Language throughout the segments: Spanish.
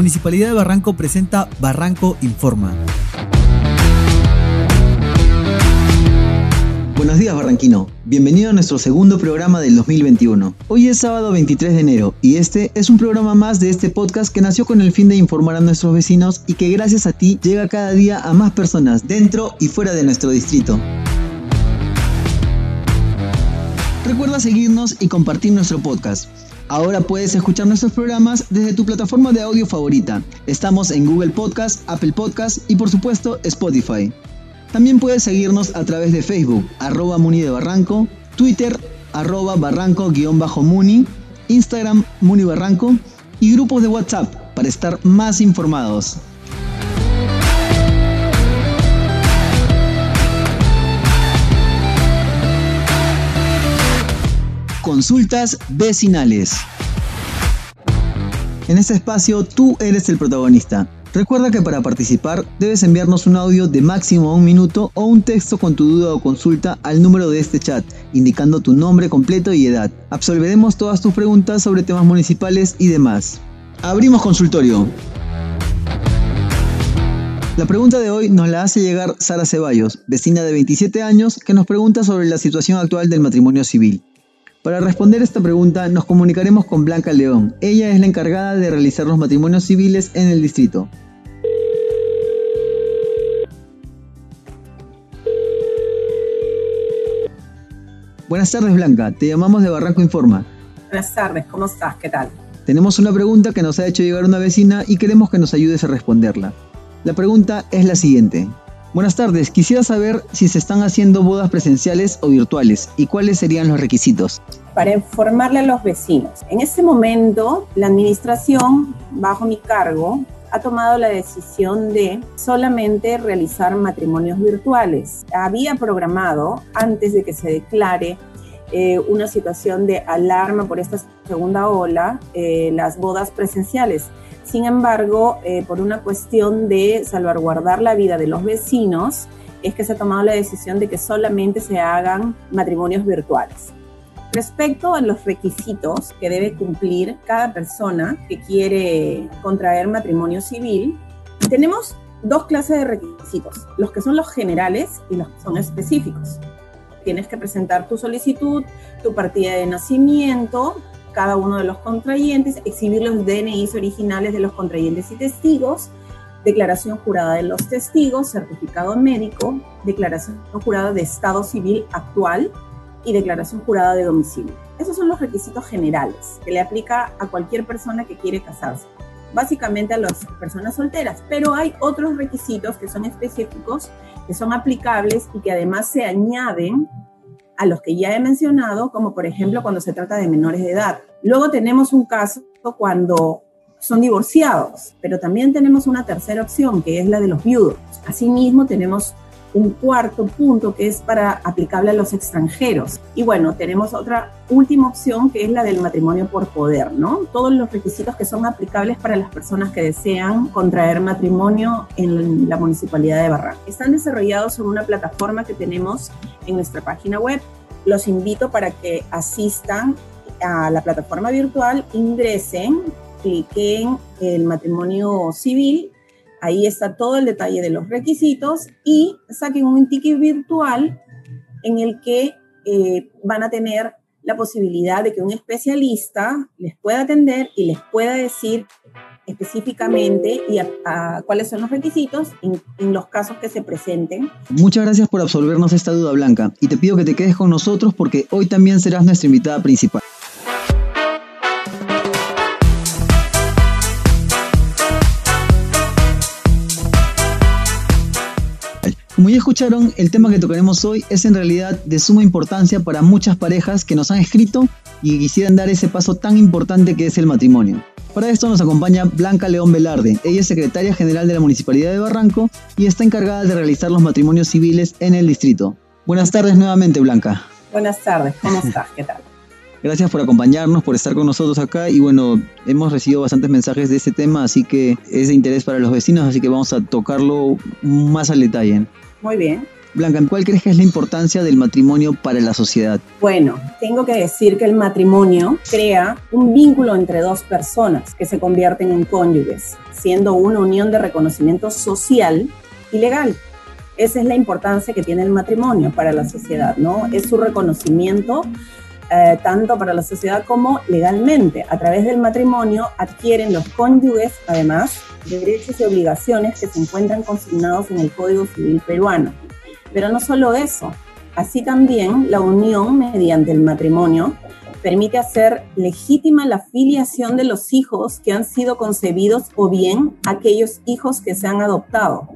Municipalidad de Barranco presenta Barranco Informa. Buenos días Barranquino, bienvenido a nuestro segundo programa del 2021. Hoy es sábado 23 de enero y este es un programa más de este podcast que nació con el fin de informar a nuestros vecinos y que gracias a ti llega cada día a más personas dentro y fuera de nuestro distrito. Recuerda seguirnos y compartir nuestro podcast. Ahora puedes escuchar nuestros programas desde tu plataforma de audio favorita. Estamos en Google Podcast, Apple Podcast y por supuesto Spotify. También puedes seguirnos a través de Facebook, arroba Muni de Barranco, Twitter, arroba Barranco-Muni, Instagram Muni Barranco y grupos de WhatsApp para estar más informados. Consultas vecinales. En este espacio tú eres el protagonista. Recuerda que para participar debes enviarnos un audio de máximo un minuto o un texto con tu duda o consulta al número de este chat, indicando tu nombre completo y edad. Absolveremos todas tus preguntas sobre temas municipales y demás. Abrimos consultorio. La pregunta de hoy nos la hace llegar Sara Ceballos, vecina de 27 años, que nos pregunta sobre la situación actual del matrimonio civil. Para responder esta pregunta nos comunicaremos con Blanca León. Ella es la encargada de realizar los matrimonios civiles en el distrito. Buenas tardes Blanca, te llamamos de Barranco Informa. Buenas tardes, ¿cómo estás? ¿Qué tal? Tenemos una pregunta que nos ha hecho llegar una vecina y queremos que nos ayudes a responderla. La pregunta es la siguiente. Buenas tardes, quisiera saber si se están haciendo bodas presenciales o virtuales y cuáles serían los requisitos. Para informarle a los vecinos. En este momento, la administración, bajo mi cargo, ha tomado la decisión de solamente realizar matrimonios virtuales. Había programado, antes de que se declare eh, una situación de alarma por esta segunda ola, eh, las bodas presenciales sin embargo, eh, por una cuestión de salvaguardar la vida de los vecinos, es que se ha tomado la decisión de que solamente se hagan matrimonios virtuales. Respecto a los requisitos que debe cumplir cada persona que quiere contraer matrimonio civil, tenemos dos clases de requisitos, los que son los generales y los que son específicos. Tienes que presentar tu solicitud, tu partida de nacimiento, cada uno de los contrayentes, exhibir los DNIs originales de los contrayentes y testigos, declaración jurada de los testigos, certificado médico, declaración jurada de estado civil actual y declaración jurada de domicilio. Esos son los requisitos generales que le aplica a cualquier persona que quiere casarse, básicamente a las personas solteras, pero hay otros requisitos que son específicos, que son aplicables y que además se añaden a los que ya he mencionado, como por ejemplo cuando se trata de menores de edad. Luego tenemos un caso cuando son divorciados, pero también tenemos una tercera opción, que es la de los viudos. Asimismo, tenemos un cuarto punto que es para aplicable a los extranjeros. Y bueno, tenemos otra última opción que es la del matrimonio por poder, ¿no? Todos los requisitos que son aplicables para las personas que desean contraer matrimonio en la municipalidad de Barranco. Están desarrollados en una plataforma que tenemos en nuestra página web. Los invito para que asistan a la plataforma virtual, ingresen, cliquen el matrimonio civil Ahí está todo el detalle de los requisitos y saquen un ticket virtual en el que eh, van a tener la posibilidad de que un especialista les pueda atender y les pueda decir específicamente y a, cuáles son los requisitos en, en, los casos que se presenten. Muchas gracias por absolvernos esta duda blanca y te pido que te quedes con nosotros porque hoy también serás nuestra invitada principal. Ya escucharon, el tema que tocaremos hoy es en realidad de suma importancia para muchas parejas que nos han escrito y quisieran dar ese paso tan importante que es el matrimonio. Para esto nos acompaña Blanca León Velarde. Ella es secretaria general de la Municipalidad de Barranco y está encargada de realizar los matrimonios civiles en el distrito. Buenas tardes nuevamente, Blanca. Buenas tardes, ¿cómo estás? ¿Qué tal? Gracias por acompañarnos, por estar con nosotros acá y bueno, hemos recibido bastantes mensajes de este tema, así que es de interés para los vecinos, así que vamos a tocarlo más al detalle. Muy bien. Blanca, ¿cuál crees que es la importancia del matrimonio para la sociedad? Bueno, tengo que decir que el matrimonio crea un vínculo entre dos personas que se convierten en cónyuges, siendo una unión de reconocimiento social y legal. Esa es la importancia que tiene el matrimonio para la sociedad, ¿no? Es su reconocimiento eh, tanto para la sociedad como legalmente. A través del matrimonio adquieren los cónyuges, además, derechos y obligaciones que se encuentran consignados en el Código Civil peruano. Pero no solo eso, así también la unión mediante el matrimonio permite hacer legítima la filiación de los hijos que han sido concebidos o bien aquellos hijos que se han adoptado,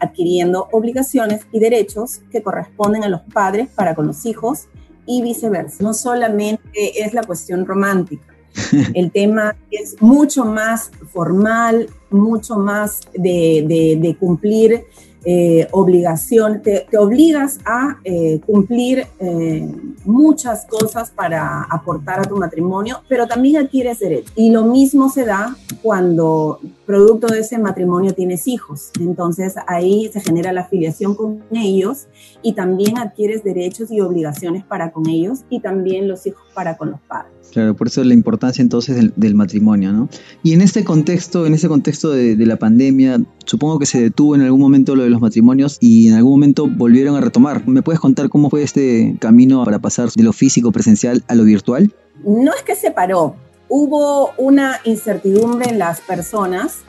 adquiriendo obligaciones y derechos que corresponden a los padres para con los hijos y viceversa. No solamente es la cuestión romántica, el tema es mucho más formal, mucho más de, de cumplir eh, obligación, te, obligas a eh, cumplir eh, muchas cosas para aportar a tu matrimonio, pero también adquieres derechos. Y lo mismo se da cuando producto de ese matrimonio tienes hijos. Entonces ahí se genera la afiliación con ellos y también adquieres derechos y obligaciones para con ellos y también los hijos para con los padres. Claro, por eso la importancia entonces del, matrimonio, ¿no? Y en este contexto, en ese contexto de, la pandemia, supongo que se detuvo en algún momento lo de los matrimonios y en algún momento volvieron a retomar. ¿Me puedes contar cómo fue este camino para pasar de lo físico presencial a lo virtual? No es que se paró, hubo una incertidumbre en las personas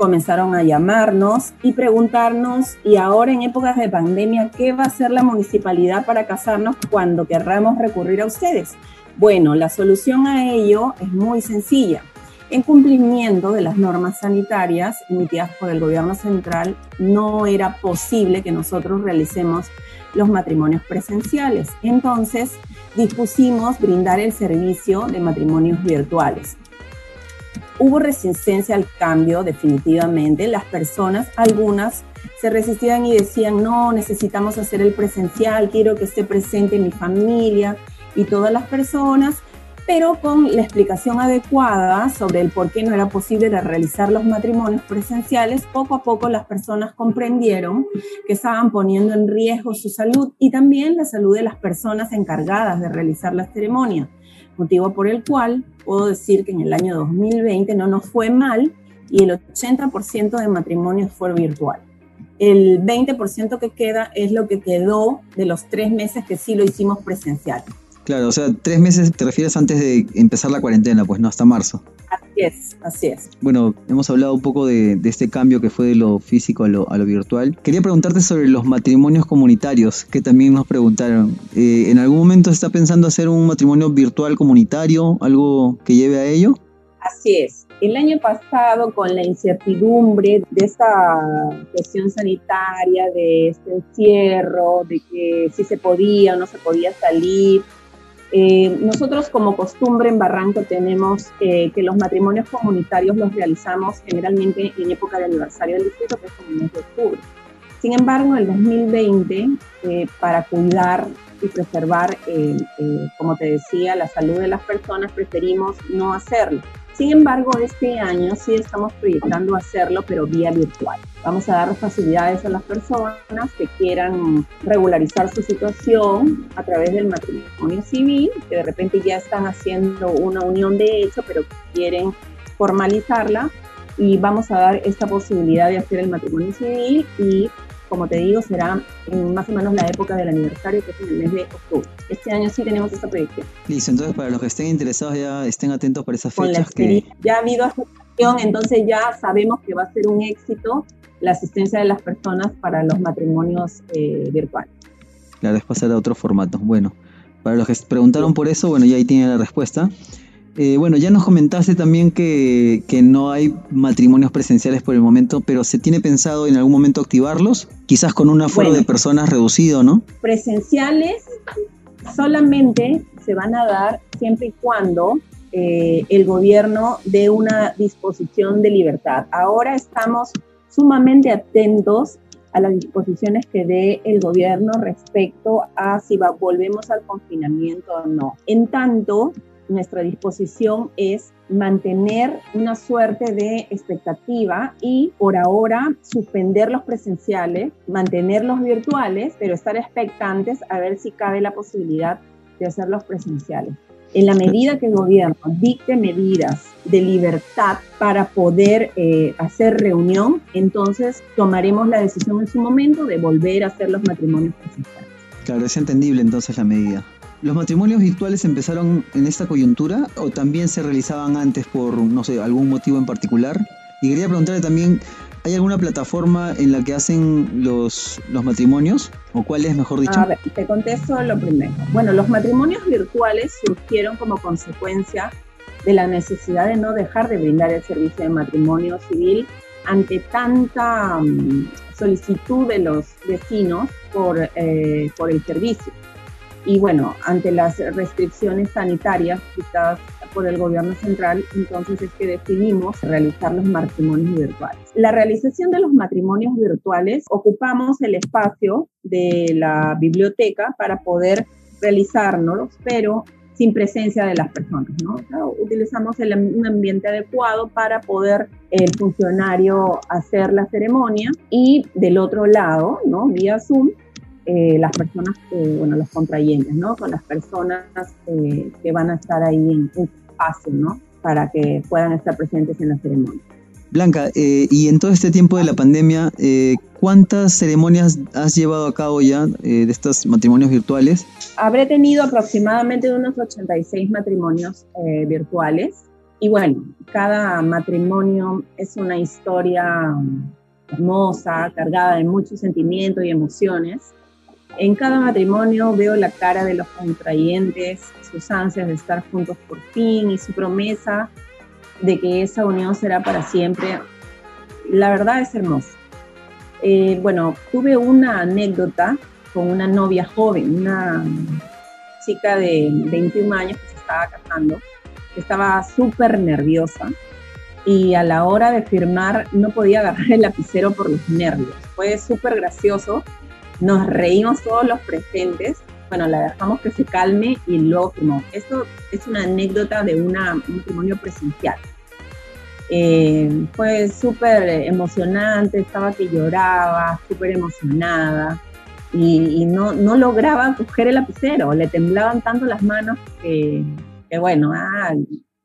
comenzaron a llamarnos y preguntarnos, y ahora en épocas de pandemia, ¿qué va a hacer la municipalidad para casarnos cuando querramos recurrir a ustedes? Bueno, la solución a ello es muy sencilla. En cumplimiento de las normas sanitarias emitidas por el gobierno central, no era posible que nosotros realicemos los matrimonios presenciales. Entonces, dispusimos brindar el servicio de matrimonios virtuales. Hubo resistencia al cambio, definitivamente. Las personas, algunas, se resistían y decían, no, necesitamos hacer el presencial, quiero que esté presente mi familia, y todas las personas, pero con la explicación adecuada sobre el por qué no era posible realizar los matrimonios presenciales, poco a poco las personas comprendieron que estaban poniendo en riesgo su salud y también la salud de las personas encargadas de realizar la ceremonia, motivo por el cual puedo decir que en el año 2020 no nos fue mal y el 80% de matrimonios fue virtual. El 20% que queda es lo que quedó de los tres meses que sí lo hicimos presencial. Claro, o sea, tres meses te refieres antes de empezar la cuarentena, pues no, hasta marzo. Así es, así es. Bueno, hemos hablado un poco de, este cambio que fue de lo físico a lo, virtual. Quería preguntarte sobre los matrimonios comunitarios, que también nos preguntaron. Eh, ¿En algún momento se está pensando hacer un matrimonio virtual comunitario, algo que lleve a ello? Así es. El año pasado, con la incertidumbre de esta cuestión sanitaria, de este encierro, de que si se podía o no se podía salir, eh, nosotros como costumbre en Barranco tenemos eh, que los matrimonios comunitarios los realizamos generalmente en época de aniversario del distrito, que es en el mes de octubre. Sin embargo, en el 2020, eh, para cuidar y preservar, como te decía, la salud de las personas, preferimos no hacerlo. Sin embargo, este año sí estamos proyectando hacerlo, pero vía virtual. Vamos a dar facilidades a las personas que quieran regularizar su situación a través del matrimonio civil, que de repente ya están haciendo una unión de hecho, pero quieren formalizarla. Y vamos a dar esta posibilidad de hacer el matrimonio civil y como te digo, será en más o menos la época del aniversario, que es en el mes de octubre. Este año sí tenemos esta proyección. Listo, entonces para los que estén interesados ya estén atentos para esas fechas. que... Ya ha habido aceptación, entonces ya sabemos que va a ser un éxito la asistencia de las personas para los matrimonios eh, virtuales. Claro, es pasar a otro formato. Bueno, para los que preguntaron por eso, bueno, ya ahí tienen la respuesta. Eh, bueno, ya nos comentaste también que, no hay matrimonios presenciales por el momento, pero ¿se tiene pensado en algún momento activarlos? Quizás con un aforo de personas reducido, ¿no? Presenciales solamente se van a dar siempre y cuando eh, el gobierno dé una disposición de libertad. Ahora estamos sumamente atentos a las disposiciones que dé el gobierno respecto a si volvemos al confinamiento o no. En tanto, nuestra disposición es mantener una suerte de expectativa y por ahora suspender los presenciales, mantener los virtuales, pero estar expectantes a ver si cabe la posibilidad de hacerlos presenciales. En la medida que el gobierno dicte medidas de libertad para poder eh, hacer reunión, entonces tomaremos la decisión en su momento de volver a hacer los matrimonios presenciales. Claro, es entendible entonces la medida. ¿Los matrimonios virtuales empezaron en esta coyuntura o también se realizaban antes por, no sé, algún motivo en particular? Y quería preguntarle también, ¿hay alguna plataforma en la que hacen los, los matrimonios? ¿O cuál es, mejor dicho? A ver, te contesto lo primero. Bueno, los matrimonios virtuales surgieron como consecuencia de la necesidad de no dejar de brindar el servicio de matrimonio civil ante tanta mm, solicitud de los vecinos por, eh, por el servicio y bueno, ante las restricciones sanitarias dictadas por el gobierno central, entonces es que decidimos realizar los matrimonios virtuales. La realización de los matrimonios virtuales ocupamos el espacio de la biblioteca para poder realizarnos, pero sin presencia de las personas, ¿no? utilizamos un ambiente adecuado para poder el funcionario hacer la ceremonia y del otro lado, ¿no? Vía Zoom, eh, las personas, bueno, los contrayentes, ¿no? Con las personas eh, que van a estar ahí en un espacio, ¿no? Para que puedan estar presentes en la ceremonia. Blanca, eh, y en todo este tiempo de la pandemia, ¿cuántas ceremonias has llevado a cabo ya de estos matrimonios virtuales? Habré tenido aproximadamente unos 86 matrimonios virtuales. Y bueno, cada matrimonio es una historia hermosa, cargada de muchos sentimientos y emociones. En cada matrimonio veo la cara de los contrayentes, sus ansias de estar juntos por fin y su promesa de que esa unión será para siempre. La verdad es hermosa. Eh, bueno, tuve una anécdota con una novia joven, una chica de 21 años que se estaba casando, estaba súper nerviosa y a la hora de firmar no podía agarrar el lapicero por los nervios. Fue súper gracioso nos reímos todos los presentes. Bueno, la dejamos que se calme y luego firmó. Esto es una anécdota de un matrimonio presencial. Eh, fue súper emocionante, estaba que lloraba, súper emocionada y, no, no, lograba coger el lapicero, le temblaban tanto las manos que, bueno, ah,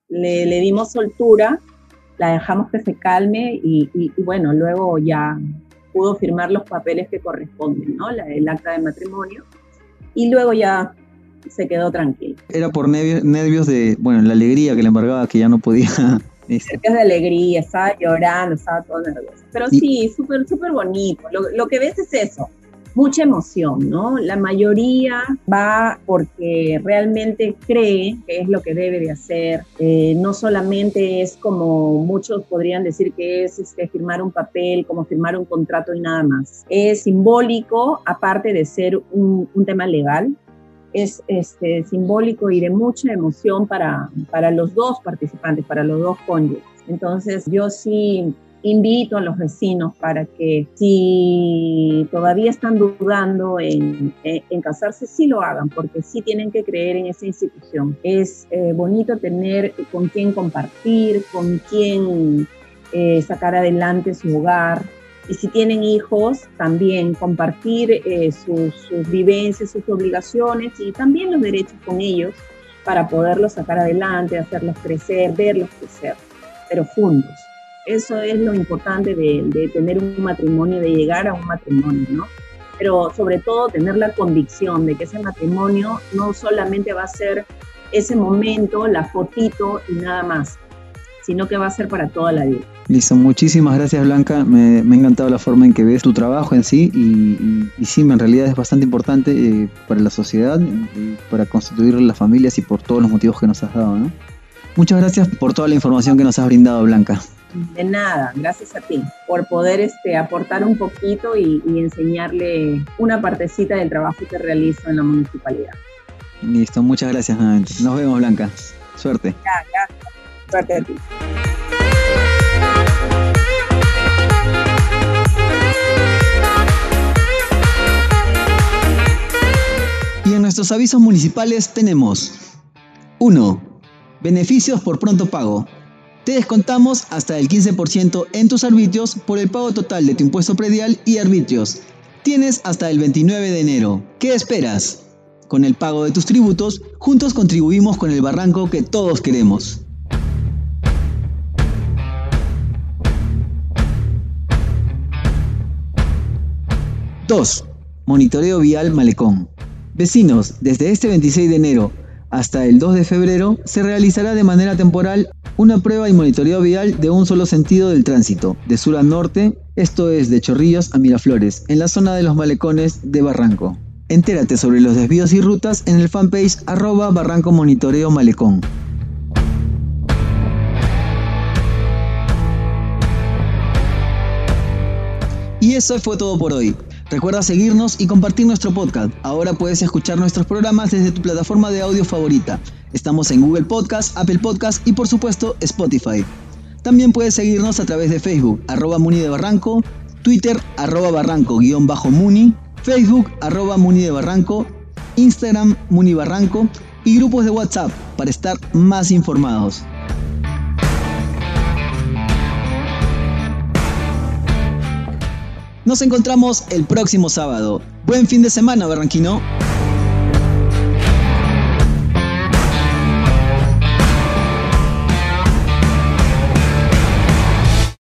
le, le, dimos soltura, la dejamos que se calme y bueno, luego ya pudo firmar los papeles que corresponden, ¿no? el acta de matrimonio, y luego ya se quedó tranquilo. Era por nervios, de, bueno, la alegría que le embargaba, que ya no podía... Nervios de alegría, estaba llorando, estaba todo nervioso. Pero sí, súper, súper bonito. Lo, lo que ves es eso, mucha emoción, ¿no? La mayoría va porque realmente cree que es lo que debe de hacer. Eh, no solamente es como muchos podrían decir que es este, firmar un papel, como firmar un contrato y nada más. Es simbólico, aparte de ser un, tema legal, es este, simbólico y de mucha emoción para, para los dos participantes, para los dos cónyuges. Entonces yo sí invito a los vecinos para que si todavía están dudando en, casarse, sí lo hagan, porque sí tienen que creer en esa institución. Es eh, bonito tener con quién compartir, con quién eh, sacar adelante su hogar. Y si tienen hijos, también compartir eh, sus, sus vivencias, sus obligaciones y también los derechos con ellos para poderlos sacar adelante, hacerlos crecer, verlos crecer, pero juntos. Eso es lo importante de, tener un matrimonio, de llegar a un matrimonio, ¿no? Pero sobre todo tener la convicción de que ese matrimonio no solamente va a ser ese momento, la fotito y nada más, sino que va a ser para toda la vida. Listo, muchísimas gracias Blanca, me, ha encantado la forma en que ves tu trabajo en sí y, sí, en realidad es bastante importante eh, para la sociedad, para constituir las familias y por todos los motivos que nos has dado. ¿no? Muchas gracias por toda la información que nos has brindado Blanca. De nada, gracias a ti por poder este, aportar un poquito y, enseñarle una partecita del trabajo que realizo en la municipalidad. Listo, muchas gracias nuevamente. Nos vemos, Blanca. Suerte. Ya, Suerte a ti. Y en nuestros avisos municipales tenemos 1. Beneficios por pronto pago. Te descontamos hasta el 15% en tus arbitrios por el pago total de tu impuesto predial y arbitrios. Tienes hasta el 29 de enero. ¿Qué esperas? Con el pago de tus tributos, juntos contribuimos con el barranco que todos queremos. ¡2! Monitoreo vial Malecón. Vecinos, desde este 26 de enero hasta el 2 de febrero se realizará de manera temporal una prueba y monitoreo vial de un solo sentido del tránsito, de sur a norte, esto es de Chorrillos a Miraflores, en la zona de los malecones de Barranco. Entérate sobre los desvíos y rutas en el fanpage arroba Barranco Monitoreo Malecón. Y eso fue todo por hoy. Recuerda seguirnos y compartir nuestro podcast. Ahora puedes escuchar nuestros programas desde tu plataforma de audio favorita. Estamos en Google Podcast, Apple Podcast y por supuesto Spotify. También puedes seguirnos a través de Facebook, arroba Muni de Barranco, Twitter, arroba Barranco-Muni, Facebook, arroba Muni de Barranco, Instagram, Muni Barranco y grupos de WhatsApp para estar más informados. Nos encontramos el próximo sábado. Buen fin de semana, Barranquino.